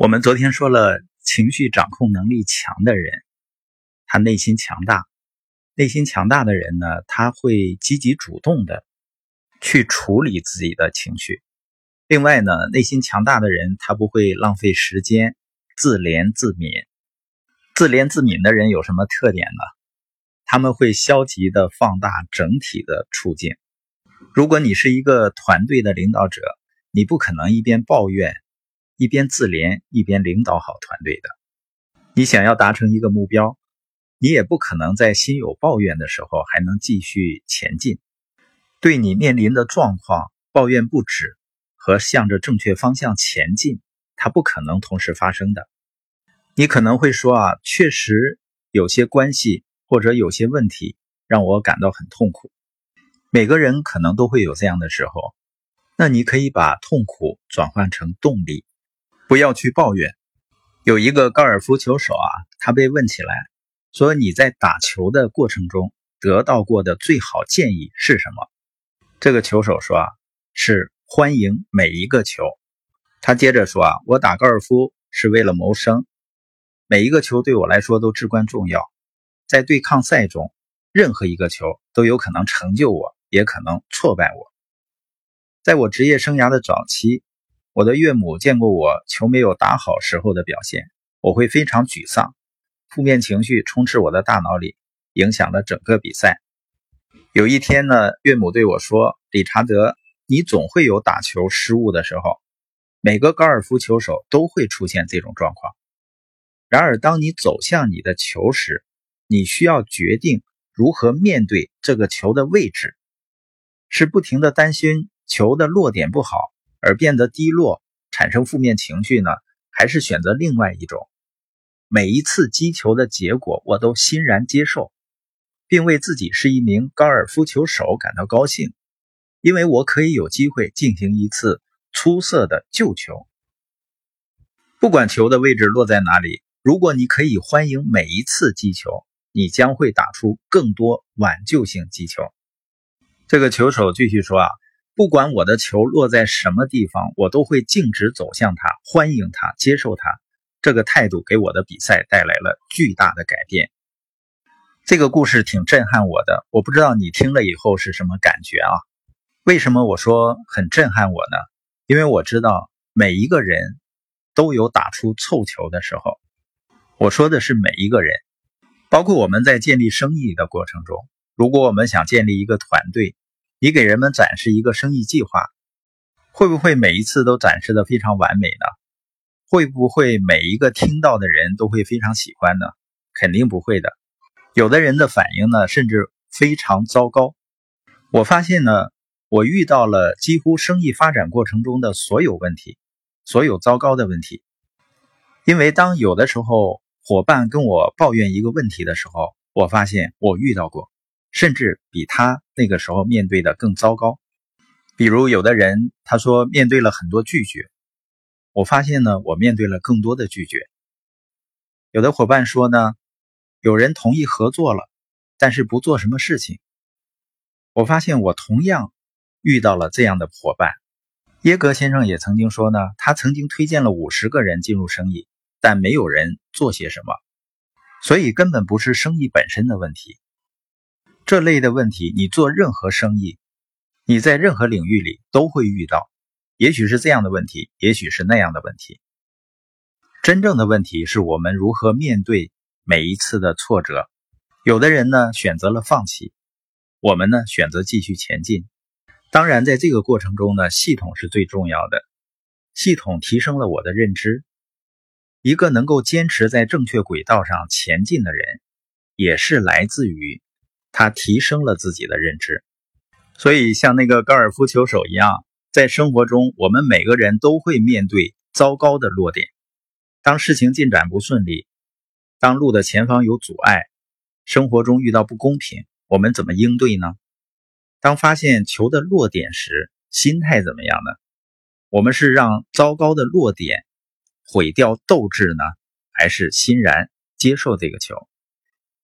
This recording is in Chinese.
我们昨天说了，情绪掌控能力强的人，他内心强大。内心强大的人呢，他会积极主动的去处理自己的情绪。另外呢，内心强大的人，他不会浪费时间自怜自悯。自怜自悯的人有什么特点呢？他们会消极的放大整体的处境。如果你是一个团队的领导者，你不可能一边抱怨。一边自怜一边领导好团队的，你想要达成一个目标，你也不可能在心有抱怨的时候还能继续前进。对你面临的状况抱怨不止，和向着正确方向前进，它不可能同时发生的。你可能会说啊，确实有些关系或者有些问题让我感到很痛苦。每个人可能都会有这样的时候，那你可以把痛苦转换成动力。不要去抱怨。有一个高尔夫球手啊，他被问起来说：“你在打球的过程中得到过的最好建议是什么？”这个球手说：“啊，是欢迎每一个球。”他接着说：“啊，我打高尔夫是为了谋生，每一个球对我来说都至关重要。在对抗赛中，任何一个球都有可能成就我，也可能挫败我。在我职业生涯的早期。”我的岳母见过我球没有打好时候的表现，我会非常沮丧，负面情绪充斥我的大脑里，影响了整个比赛。有一天呢，岳母对我说：“理查德，你总会有打球失误的时候，每个高尔夫球手都会出现这种状况。然而，当你走向你的球时，你需要决定如何面对这个球的位置，是不停的担心球的落点不好。”而变得低落，产生负面情绪呢？还是选择另外一种？每一次击球的结果，我都欣然接受，并为自己是一名高尔夫球手感到高兴，因为我可以有机会进行一次出色的救球。不管球的位置落在哪里，如果你可以欢迎每一次击球，你将会打出更多挽救性击球。这个球手继续说啊。不管我的球落在什么地方，我都会径直走向它，欢迎它，接受它。这个态度给我的比赛带来了巨大的改变。这个故事挺震撼我的，我不知道你听了以后是什么感觉啊？为什么我说很震撼我呢？因为我知道每一个人都有打出凑球的时候。我说的是每一个人，包括我们在建立生意的过程中，如果我们想建立一个团队。你给人们展示一个生意计划，会不会每一次都展示的非常完美呢？会不会每一个听到的人都会非常喜欢呢？肯定不会的。有的人的反应呢，甚至非常糟糕。我发现呢，我遇到了几乎生意发展过程中的所有问题，所有糟糕的问题。因为当有的时候伙伴跟我抱怨一个问题的时候，我发现我遇到过。甚至比他那个时候面对的更糟糕。比如，有的人他说面对了很多拒绝，我发现呢，我面对了更多的拒绝。有的伙伴说呢，有人同意合作了，但是不做什么事情。我发现我同样遇到了这样的伙伴。耶格先生也曾经说呢，他曾经推荐了五十个人进入生意，但没有人做些什么。所以根本不是生意本身的问题。这类的问题，你做任何生意，你在任何领域里都会遇到。也许是这样的问题，也许是那样的问题。真正的问题是我们如何面对每一次的挫折。有的人呢选择了放弃，我们呢选择继续前进。当然，在这个过程中呢，系统是最重要的。系统提升了我的认知。一个能够坚持在正确轨道上前进的人，也是来自于。他提升了自己的认知，所以像那个高尔夫球手一样，在生活中，我们每个人都会面对糟糕的落点。当事情进展不顺利，当路的前方有阻碍，生活中遇到不公平，我们怎么应对呢？当发现球的落点时，心态怎么样呢？我们是让糟糕的落点毁掉斗志呢，还是欣然接受这个球？